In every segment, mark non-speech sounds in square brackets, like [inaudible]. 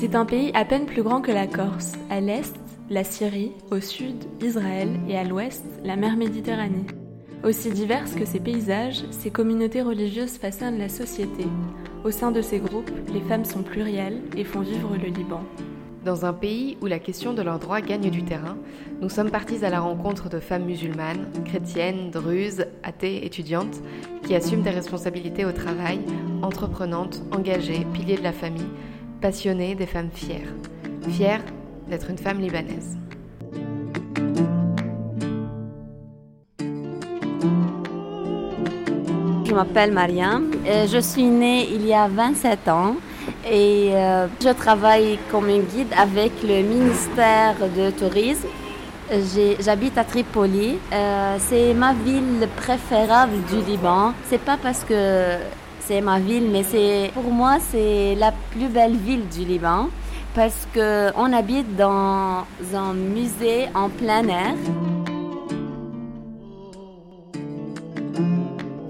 C'est un pays à peine plus grand que la Corse. À l'est, la Syrie, au sud, Israël et à l'ouest, la mer Méditerranée. Aussi diverses que ces paysages, ces communautés religieuses façonnent la société. Au sein de ces groupes, les femmes sont plurielles et font vivre le Liban. Dans un pays où la question de leurs droits gagne du terrain, nous sommes partis à la rencontre de femmes musulmanes, chrétiennes, druzes, athées, étudiantes, qui assument des responsabilités au travail, entreprenantes, engagées, piliers de la famille, passionnées, des femmes fières. Fières d'être une femme libanaise. Je m'appelle Mariam. Je suis née il y a 27 ans et euh, je travaille comme guide avec le ministère de Tourisme. J'habite à Tripoli. Euh, c'est ma ville préférable du Liban. C'est pas parce que c'est ma ville, mais c'est pour moi c'est la plus belle ville du Liban parce que on habite dans un musée en plein air.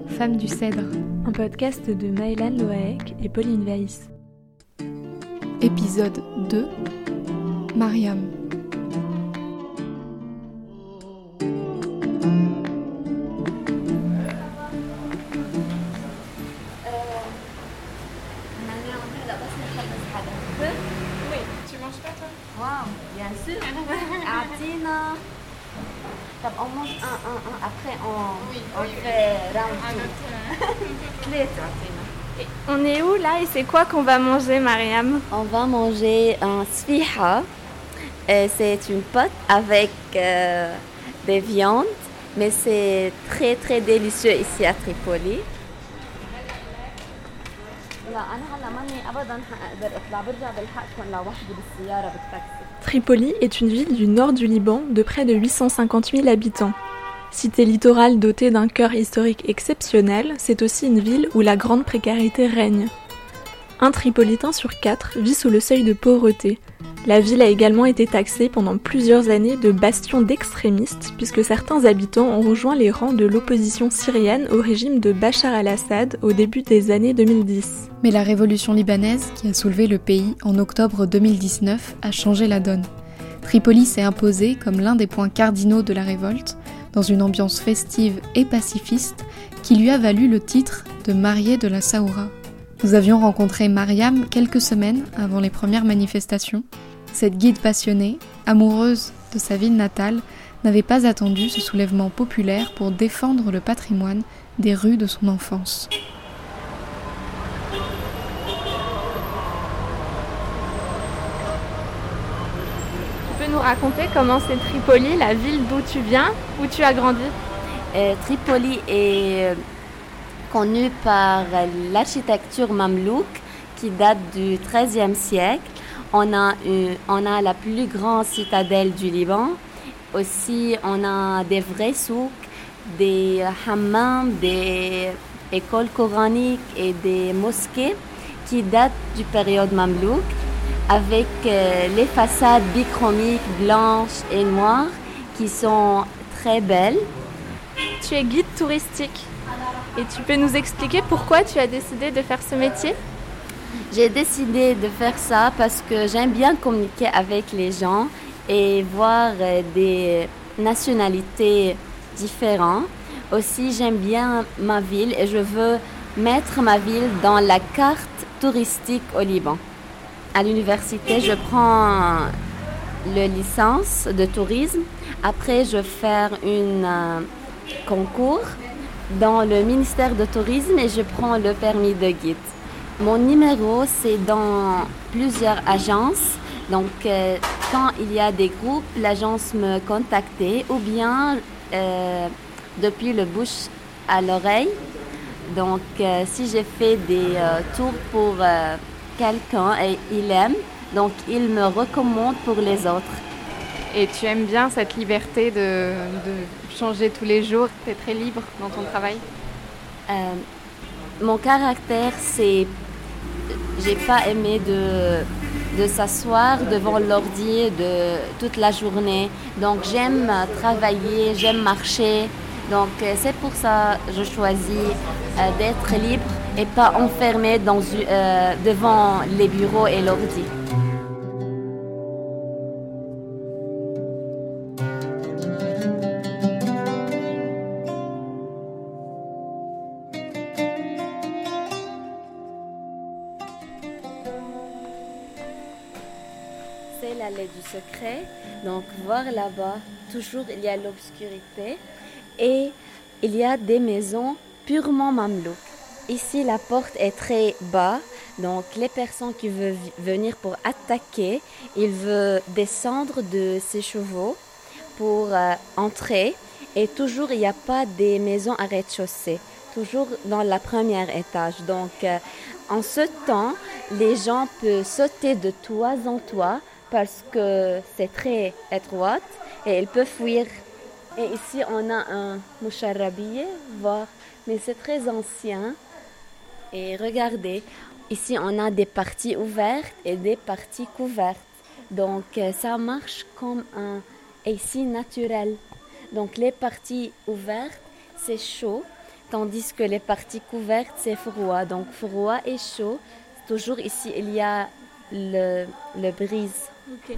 Femme du Cèdre. Un podcast de Maëlan Loaek et Pauline Weiss. Épisode 2 Mariam. Oui, tu manges pas toi? Wow, bien sûr. [laughs] Atina. On mange un, un, un. Après, on, Oui, on oui, fait round Un two. autre. [laughs] Clé, Atina. On est où là et c'est quoi qu'on va manger, Mariam? On va manger un sfiha. C'est une pâte avec euh, des viandes, mais c'est très très délicieux ici à Tripoli. Tripoli est une ville du nord du Liban de près de 850 000 habitants. Cité littorale dotée d'un cœur historique exceptionnel, c'est aussi une ville où la grande précarité règne. Un Tripolitain sur quatre vit sous le seuil de pauvreté. La ville a également été taxée pendant plusieurs années de bastion d'extrémistes puisque certains habitants ont rejoint les rangs de l'opposition syrienne au régime de Bachar al-Assad au début des années 2010. Mais la révolution libanaise, qui a soulevé le pays en octobre 2019, a changé la donne. Tripoli s'est imposée comme l'un des points cardinaux de la révolte, dans une ambiance festive et pacifiste qui lui a valu le titre de mariée de la Saoura. Nous avions rencontré Mariam quelques semaines avant les premières manifestations. Cette guide passionnée, amoureuse de sa ville natale, n'avait pas attendu ce soulèvement populaire pour défendre le patrimoine des rues de son enfance. Tu peux nous raconter comment c'est Tripoli, la ville d'où tu viens, où tu as grandi? Euh, Tripoli est euh, connue par l'architecture mamelouk qui date du XIIIe siècle. On a, une- on a la plus grande citadelle du Liban. Aussi, on a des vrais souks, des hammams, des écoles coraniques et des mosquées qui datent du période mamelouk avec euh, les façades bichromiques blanches et noires qui sont très belles. Tu es guide touristique. Et tu peux nous expliquer pourquoi tu as décidé de faire ce métier? J'ai décidé de faire ça parce que j'aime bien communiquer avec les gens et voir euh, des nationalités différentes. Aussi, j'aime bien ma ville et je veux mettre ma ville dans la carte touristique au Liban. À l'université, je prends le licence de tourisme. Après, je faire une euh, concours dans le ministère de tourisme et je prends le permis de guide. Mon numéro, c'est dans plusieurs agences. Donc, euh, quand il y a des groupes, l'agence me contactait ou bien euh, depuis le bouche à l'oreille. Donc, euh, si j'ai fait des tours pour quelqu'un et il aime, donc il me recommande pour les autres. Et tu aimes bien cette liberté de, de changer tous les jours? Tu es très libre dans ton travail? Mon caractère, c'est. J'ai pas aimé de, de s'asseoir devant l'ordi de toute la journée. Donc j'aime travailler, j'aime marcher. Donc euh, c'est pour ça que je choisis euh, d'être libre et pas enfermé euh, devant les bureaux et l'ordi. Donc voir là-bas, toujours il y a l'obscurité et il y a des maisons purement mamelouques. Ici, la porte est très bas, donc les personnes qui veulent venir pour attaquer, ils veulent descendre de ces chevaux pour euh, entrer. Et toujours, il n'y a pas des maisons à rez-de-chaussée, toujours dans la première étage. Donc, euh, en ce temps, les gens peuvent sauter de toit en toit parce que c'est très étroite et ils peuvent fuir. Et ici, on a un moucharabiye, voir, mais c'est très ancien. Et regardez, ici, on a des parties ouvertes et des parties couvertes. Donc, euh, ça marche comme un AC naturel. Donc, les parties ouvertes, c'est chaud, tandis que les parties couvertes, c'est froid. Donc, froid et chaud, toujours ici, il y a le, le brise. Ok.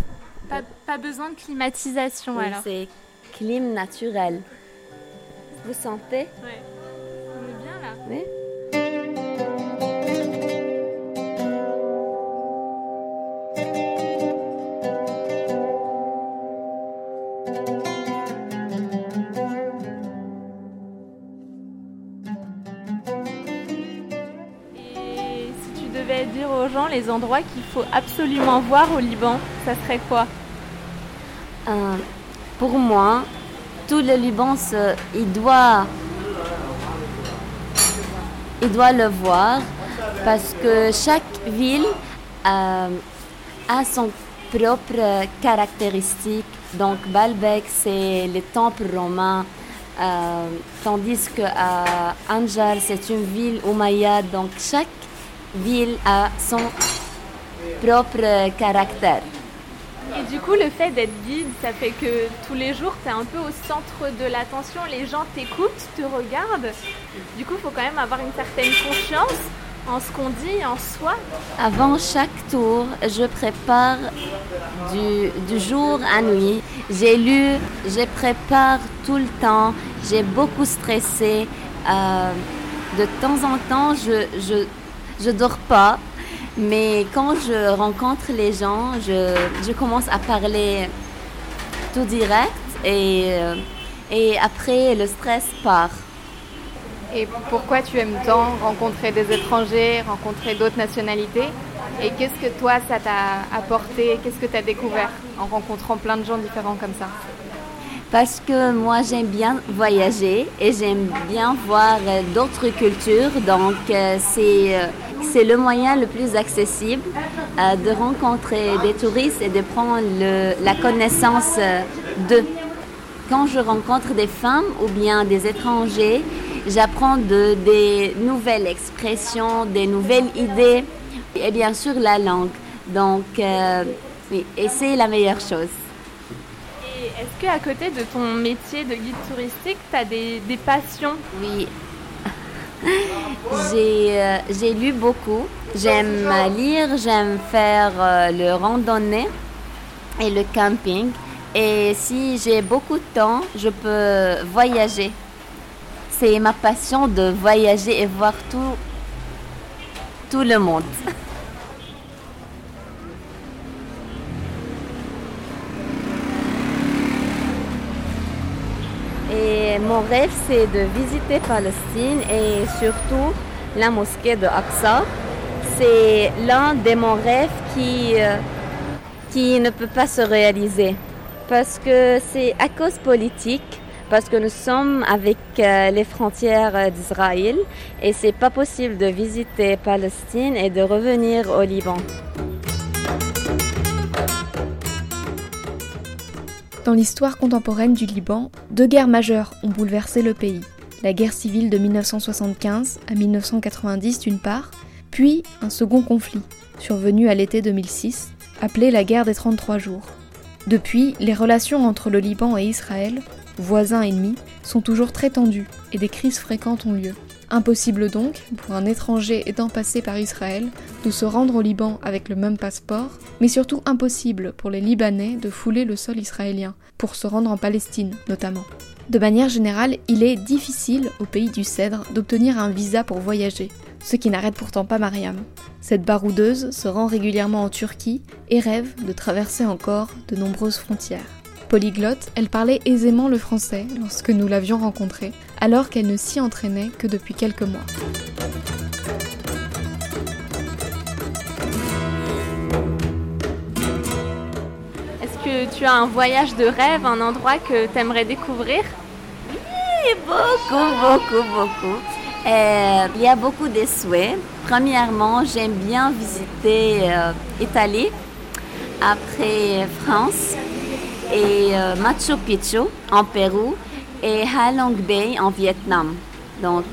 Pas, pas besoin de climatisation Oui, alors. c'est clim naturel. Vous sentez? Ouais. On est bien là. Oui. Et si tu devais dire aux gens les endroits qu'il faut absolument voir au Liban, ça serait quoi Euh, pour moi, tout le Liban, il doit, il doit le voir parce que chaque ville euh, a son propre caractéristique. Donc Baalbek, c'est le temple romain, euh, tandis que Anjar, c'est une ville umayyade. Donc chaque ville a son propre caractère. Et du coup, le fait d'être guide, ça fait que tous les jours, tu es un peu au centre de l'attention, les gens t'écoutent, te regardent. Du coup, il faut quand même avoir une certaine confiance en ce qu'on dit, en soi. Avant chaque tour, je prépare du, jour à nuit. J'ai lu, je prépare tout le temps. J'ai beaucoup stressé. Euh, de temps en temps, je, je, je dors pas. Mais quand je rencontre les gens, je, je commence à parler tout direct et, euh, et après le stress part. Et pourquoi tu aimes tant rencontrer des étrangers, rencontrer d'autres nationalités? Et qu'est-ce que toi, ça t'a apporté? Qu'est-ce que tu as découvert en rencontrant plein de gens différents comme ça? Parce que moi j'aime bien voyager et j'aime bien voir euh, d'autres cultures. Donc euh, c'est c'est le moyen le plus accessible euh, de rencontrer des touristes et de prendre le- la connaissance euh, d'eux. Quand je rencontre des femmes ou bien des étrangers, j'apprends de, des nouvelles expressions, des nouvelles idées et bien sûr la langue. Donc euh, oui, et c'est la meilleure chose. Et est-ce qu'à côté de ton métier de guide touristique, tu as des, des passions? Oui. [laughs] J'ai euh, j'ai lu beaucoup. J'aime lire, j'aime faire euh, le randonnée et le camping. Et si j'ai beaucoup de temps, je peux voyager. C'est ma passion de voyager et voir tout, tout le monde. [laughs] mon rêve, c'est de visiter Palestine et surtout la mosquée de Aqsa. C'est l'un de mon rêves qui, euh, ne peut pas se réaliser. Parce que c'est à cause politique, parce que nous sommes avec euh, les frontières euh, d'Israël et c'est pas possible de visiter Palestine et de revenir au Liban. Dans l'histoire contemporaine du Liban, deux guerres majeures ont bouleversé le pays. La guerre civile de 1975 à 1990 d'une part, puis un second conflit, survenu à l'été 2006, appelé la guerre des 33 jours. Depuis, les relations entre le Liban et Israël, voisins ennemis, sont toujours très tendues et des crises fréquentes ont lieu. Impossible donc, pour un étranger étant passé par Israël, de se rendre au Liban avec le même passeport, mais surtout impossible pour les Libanais de fouler le sol israélien, pour se rendre en Palestine notamment. De manière générale, il est difficile au pays du Cèdre d'obtenir un visa pour voyager, ce qui n'arrête pourtant pas Mariam. Cette baroudeuse se rend régulièrement en Turquie et rêve de traverser encore de nombreuses frontières. Polyglotte, elle parlait aisément le français lorsque nous l'avions rencontrée, alors qu'elle ne s'y entraînait que depuis quelques mois. Est-ce que tu as un voyage de rêve, un endroit que tu aimerais découvrir? Oui, beaucoup, beaucoup, beaucoup. Euh, il y a beaucoup de souhaits. Premièrement, j'aime bien visiter euh, Italie, après France et euh, Machu Picchu en Pérou et Halong Bay en Vietnam. Donc,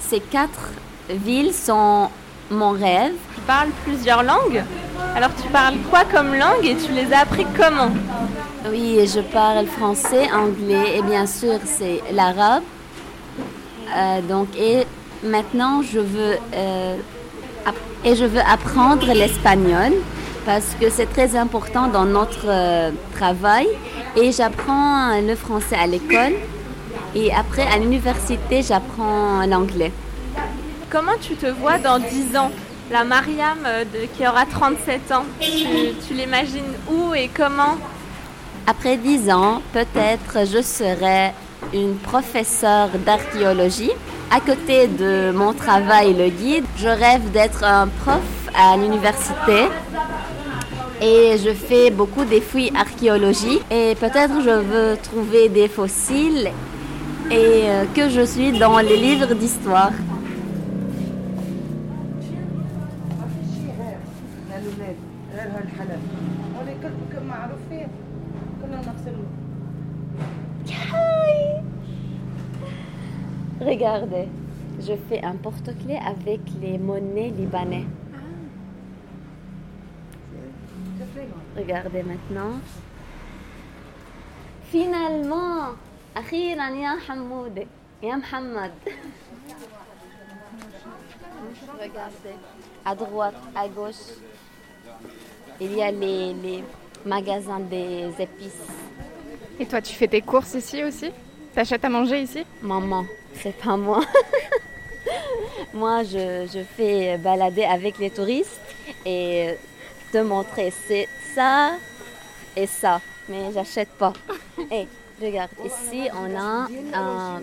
ces quatre villes sont mon rêve. Tu parles plusieurs langues Alors, tu parles quoi comme langue et tu les as appris comment? Oui, je parle français, anglais et bien sûr, c'est l'arabe. donc, et maintenant, je veux, et je veux apprendre l'espagnol parce que c'est très important dans notre travail. Et j'apprends le français à l'école. Et après, à l'université, j'apprends l'anglais. Comment tu te vois dans 10 ans? La Mariam qui aura 37 ans, tu, tu l'imagines où et comment? Après 10 ans, peut-être je serai une professeure d'archéologie. À côté de mon travail, le guide, je rêve d'être un prof à l'université et je fais beaucoup des fouilles archéologiques et peut-être je veux trouver des fossiles et que je suis dans les livres d'histoire. Regardez, je fais un porte-clés avec les monnaies libanais. Regardez maintenant. Finalement, أخيرا يا حمودة يا محمد. Regardez, à droite, à gauche, il y a les, les magasins des épices. Et toi, tu fais tes courses ici aussi T'achètes à manger ici Maman, c'est pas moi. [laughs] moi, je, je, fais balader avec les touristes et te montrer c'est ça et ça. Mais j'achète pas. [laughs] Et regarde, ici, on a un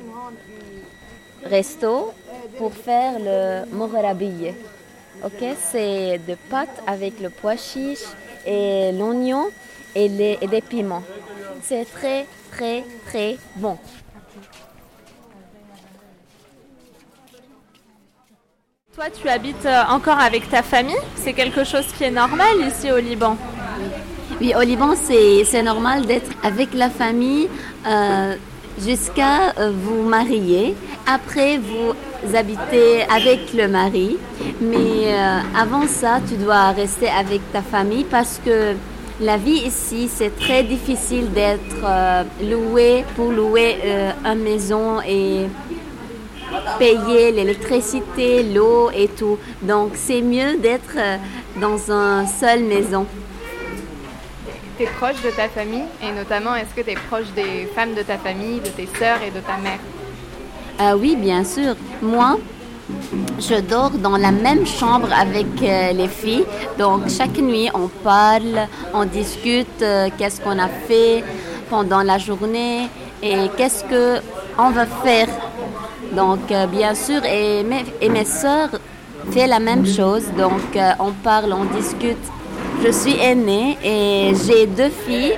resto pour faire le morabille. Ok, c'est de pâtes avec le pois chiche et l'oignon et, les, et des piments. C'est très, très, très bon. Toi, tu habites encore avec ta famille? C'est quelque chose qui est normal ici au Liban? Oui, au Liban, c'est normal d'être avec la famille euh, jusqu'à vous marier. Après, vous habitez avec le mari. Mais euh, avant ça, tu dois rester avec ta famille parce que la vie ici, c'est très difficile d'être euh, loué pour louer euh, une maison et payer l'électricité, l'eau et tout. Donc c'est mieux d'être euh, dans une seule maison. Tu es proche de ta famille? Et notamment est-ce que tu es proche des femmes de ta famille, de tes sœurs et de ta mère? Euh, Oui, bien sûr. Moi, je dors dans la même chambre avec euh, les filles. Donc chaque nuit, on parle, on discute euh, qu'est-ce qu'on a fait pendant la journée et qu'est-ce que on va faire. Donc euh, bien sûr, et mes, et mes soeurs font la même chose. Donc euh, on parle, on discute. Je suis aînée et j'ai deux filles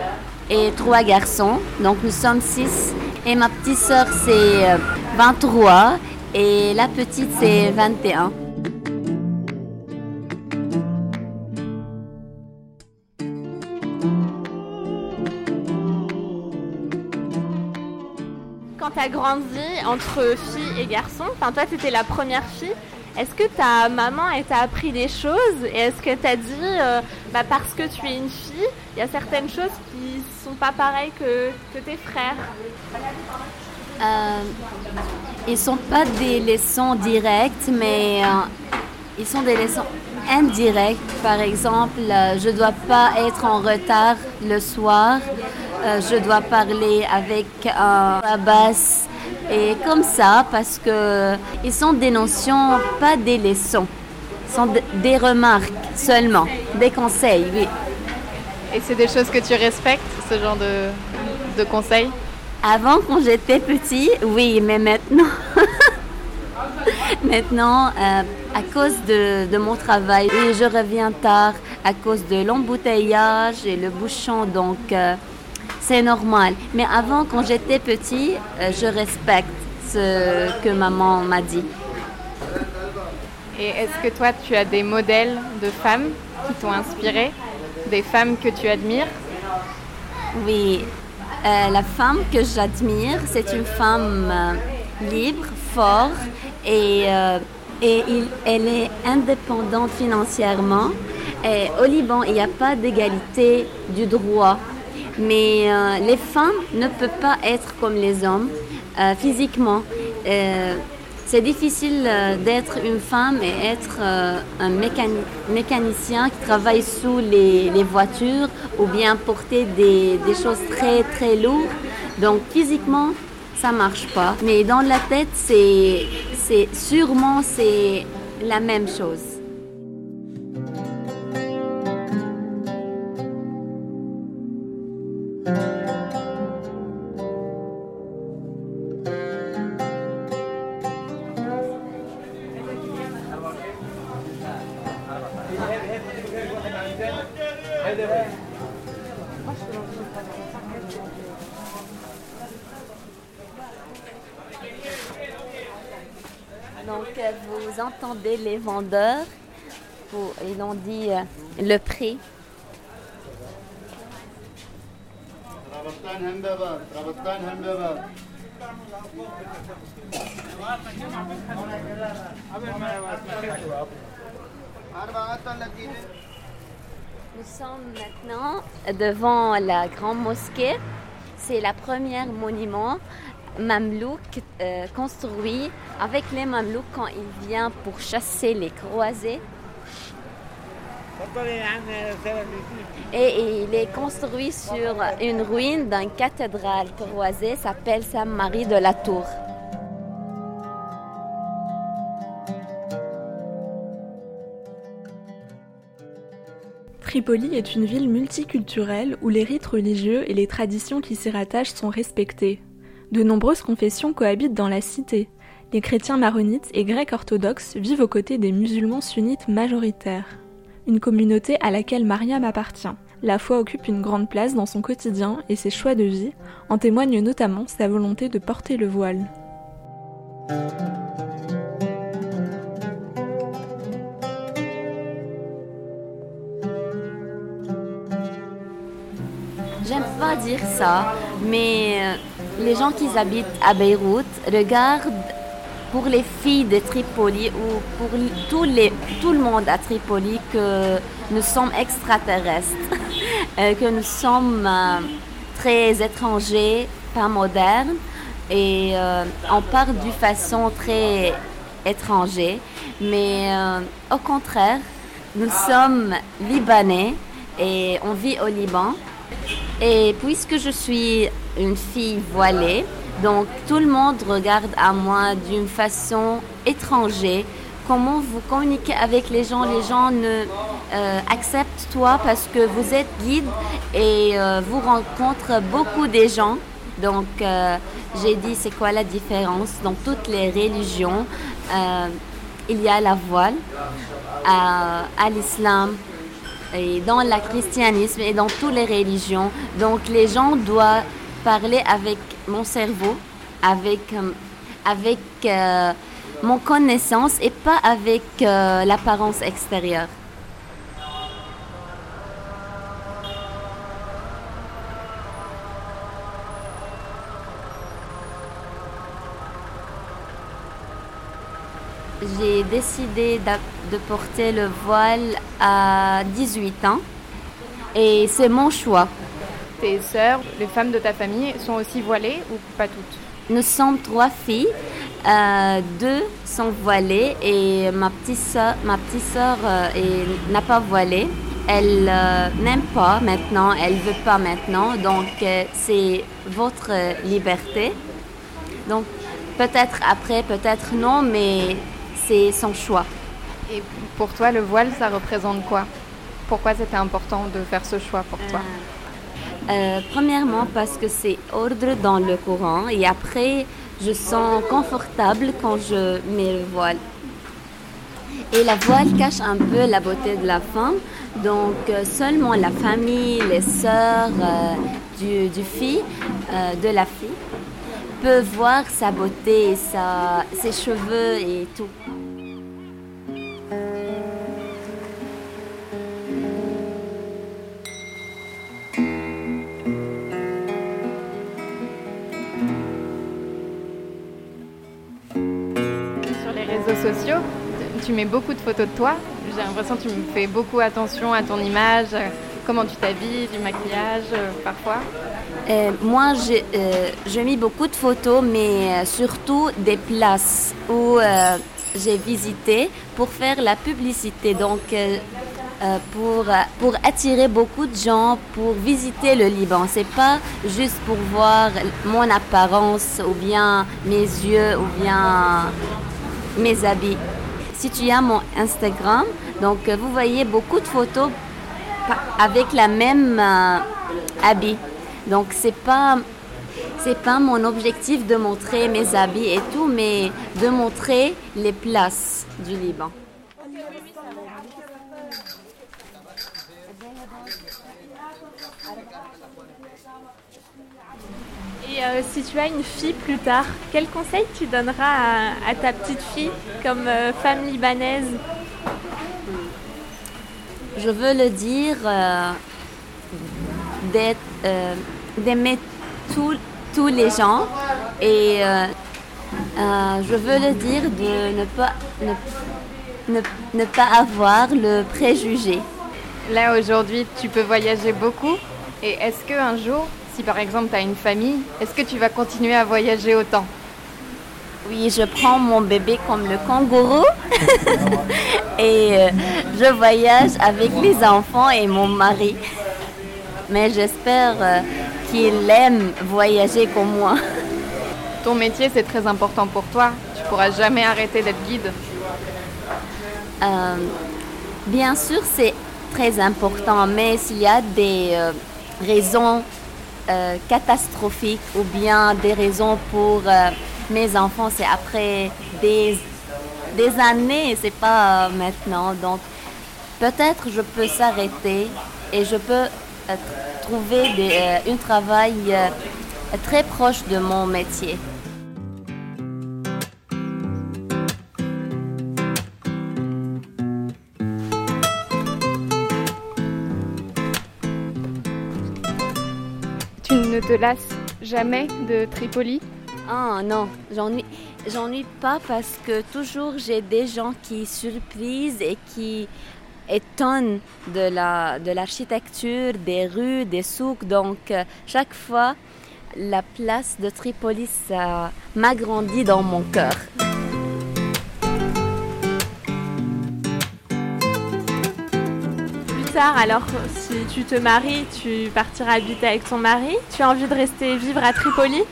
et trois garçons. Donc nous sommes six. Et ma petite sœur, c'est 23 et la petite, c'est 21. Quand tu as grandi entre filles et garçons, enfin toi tu étais la première fille, est-ce que ta maman t'a appris des choses et est-ce que tu as dit euh, bah, parce que tu es une fille, il y a certaines choses qui sont pas pareilles que, que tes frères? Euh, Ils sont pas des leçons directes, mais euh, ils sont des leçons indirectes. Par exemple, euh, je dois pas être en retard le soir. Euh, je dois parler avec un basse et comme ça parce que ils sont des notions, pas des leçons. sont des remarques seulement, des conseils, oui. Et c'est des choses que tu respectes, ce genre de, de conseils? Avant, quand j'étais petit, oui, mais maintenant, [laughs] maintenant, euh, à cause de, mon travail, je reviens tard à cause de l'embouteillage et le bouchon, donc euh, c'est normal. Mais avant, quand j'étais petit, euh, je respecte ce que maman m'a dit. Et est-ce que toi, tu as des modèles de femmes qui t'ont inspiré Des femmes que tu admires? Oui, euh, la femme que j'admire, c'est une femme euh, libre, forte et, euh, et elle est indépendante financièrement. Et au Liban, il n'y a pas d'égalité du droit. Mais les femmes ne peuvent pas être comme les hommes physiquement. C'est difficile euh, d'être une femme et être euh, un mécanicien qui travaille sous les, voitures ou bien porter des, des, choses très très lourdes. Donc physiquement, ça marche pas. Mais dans la tête, c'est sûrement c'est la même chose. Donc, vous entendez les vendeurs, ils ont dit euh, le prix. Nous sommes maintenant devant la grande mosquée. C'est la première monument mamelouk euh, construit avec les mamelouks quand ils viennent pour chasser les croisés. Et il est construit sur une ruine d'une cathédrale croisée, s'appelle Sainte-Marie de la Tour. Tripoli est une ville multiculturelle où les rites religieux et les traditions qui s'y rattachent sont respectés. De nombreuses confessions cohabitent dans la cité. Les chrétiens maronites et grecs orthodoxes vivent aux côtés des musulmans sunnites majoritaires. Une communauté à laquelle Mariam appartient. La foi occupe une grande place dans son quotidien et ses choix de vie, en témoigne notamment sa volonté de porter le voile. J'aime pas dire ça, mais euh, les gens qui habitent à Beyrouth regardent pour les filles de Tripoli ou pour tout, le monde à Tripoli que nous sommes extraterrestres, [laughs] euh, que nous sommes euh, très étrangers, pas modernes, et on parle d'une façon très étrangère. Mais au contraire, nous sommes libanais et on vit au Liban. Et puisque je suis une fille voilée, donc tout le monde regarde à moi d'une façon étrangère. Comment vous communiquez avec les gens? Les gens ne euh, acceptent toi parce que vous êtes guide et euh, vous rencontrez beaucoup de gens. Donc euh, j'ai dit c'est quoi la différence dans toutes les religions? Il y a la voile à l'islam, et dans le christianisme et dans toutes les religions. Donc les gens doivent parler avec mon cerveau, avec, euh, avec euh, mon connaissance et pas avec euh, l'apparence extérieure. J'ai décidé de porter le voile à 18 ans et c'est mon choix. Tes sœurs, les femmes de ta famille sont aussi voilées ou pas toutes? Nous sommes trois filles, euh, deux sont voilées et ma petite soeur, ma petite soeur euh, n'a pas voilé. Elle euh, n'aime pas maintenant, elle veut pas maintenant, donc c'est votre liberté. Donc peut-être après, peut-être non, mais c'est son choix. Et pour toi, le voile, ça représente quoi? Pourquoi c'était important de faire ce choix pour toi? Euh, Premièrement, parce que c'est ordre dans le courant et après, je sens confortable quand je mets le voile. Et la voile cache un peu la beauté de la femme, donc euh, seulement la famille, les sœurs euh, du, du fille, de la fille, peuvent voir sa beauté, sa, ses cheveux et tout. Tu mets beaucoup de photos de toi. J'ai l'impression que tu me fais beaucoup attention à ton image, comment tu t'habilles, du maquillage euh, parfois. Euh, moi, euh, je mis beaucoup de photos, mais surtout des places où j'ai visité pour faire la publicité. Donc, pour, pour attirer beaucoup de gens pour visiter le Liban. C'est pas juste pour voir mon apparence ou bien mes yeux ou bien mes habits. Si tu as mon Instagram, donc euh, vous voyez beaucoup de photos avec la même euh, habit. Donc c'est pas c'est pas mon objectif de montrer mes habits et tout, mais de montrer les places du Liban. Euh, si tu as une fille plus tard, quel conseil tu donneras à, ta petite fille comme euh, femme libanaise? Je veux le dire euh, d'aimer tous les gens et je veux le dire de ne pas, ne, ne pas avoir le préjugé. Là aujourd'hui, tu peux voyager beaucoup et est-ce qu'un jour si par exemple tu as une famille, est-ce que tu vas continuer à voyager autant? Oui, je prends mon bébé comme le kangourou [laughs] et euh, je voyage avec les enfants et mon mari. Mais j'espère euh, qu'il aime voyager comme moi. [laughs] Ton métier, c'est très important pour toi. Tu pourras jamais arrêter d'être guide. Euh, bien sûr, c'est très important, mais s'il y a des raisons euh, catastrophique ou bien des raisons pour euh, mes enfants, c'est après des, des années, c'est pas euh, maintenant. Donc peut-être je peux s'arrêter et je peux trouver un travail très proche de mon métier. Te lasses jamais de Tripoli? Ah non, j'ennuie, j'ennuie pas parce que toujours j'ai des gens qui surprisent et qui étonnent de, la, de l'architecture, des rues, des souks. Donc euh, chaque fois, la place de Tripoli, ça m'agrandit dans mon cœur. Alors si tu te maries, tu partiras habiter avec ton mari Tu as envie de rester vivre à Tripoli?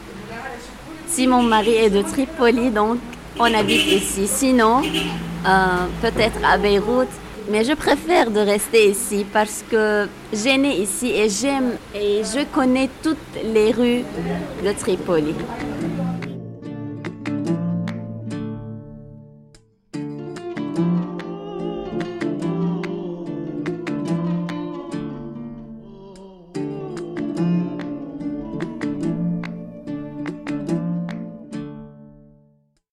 Si mon mari est de Tripoli, donc on habite ici. Sinon, euh, peut-être à Beyrouth. Mais je préfère de rester ici parce que j'ai né ici et j'aime et je connais toutes les rues de Tripoli.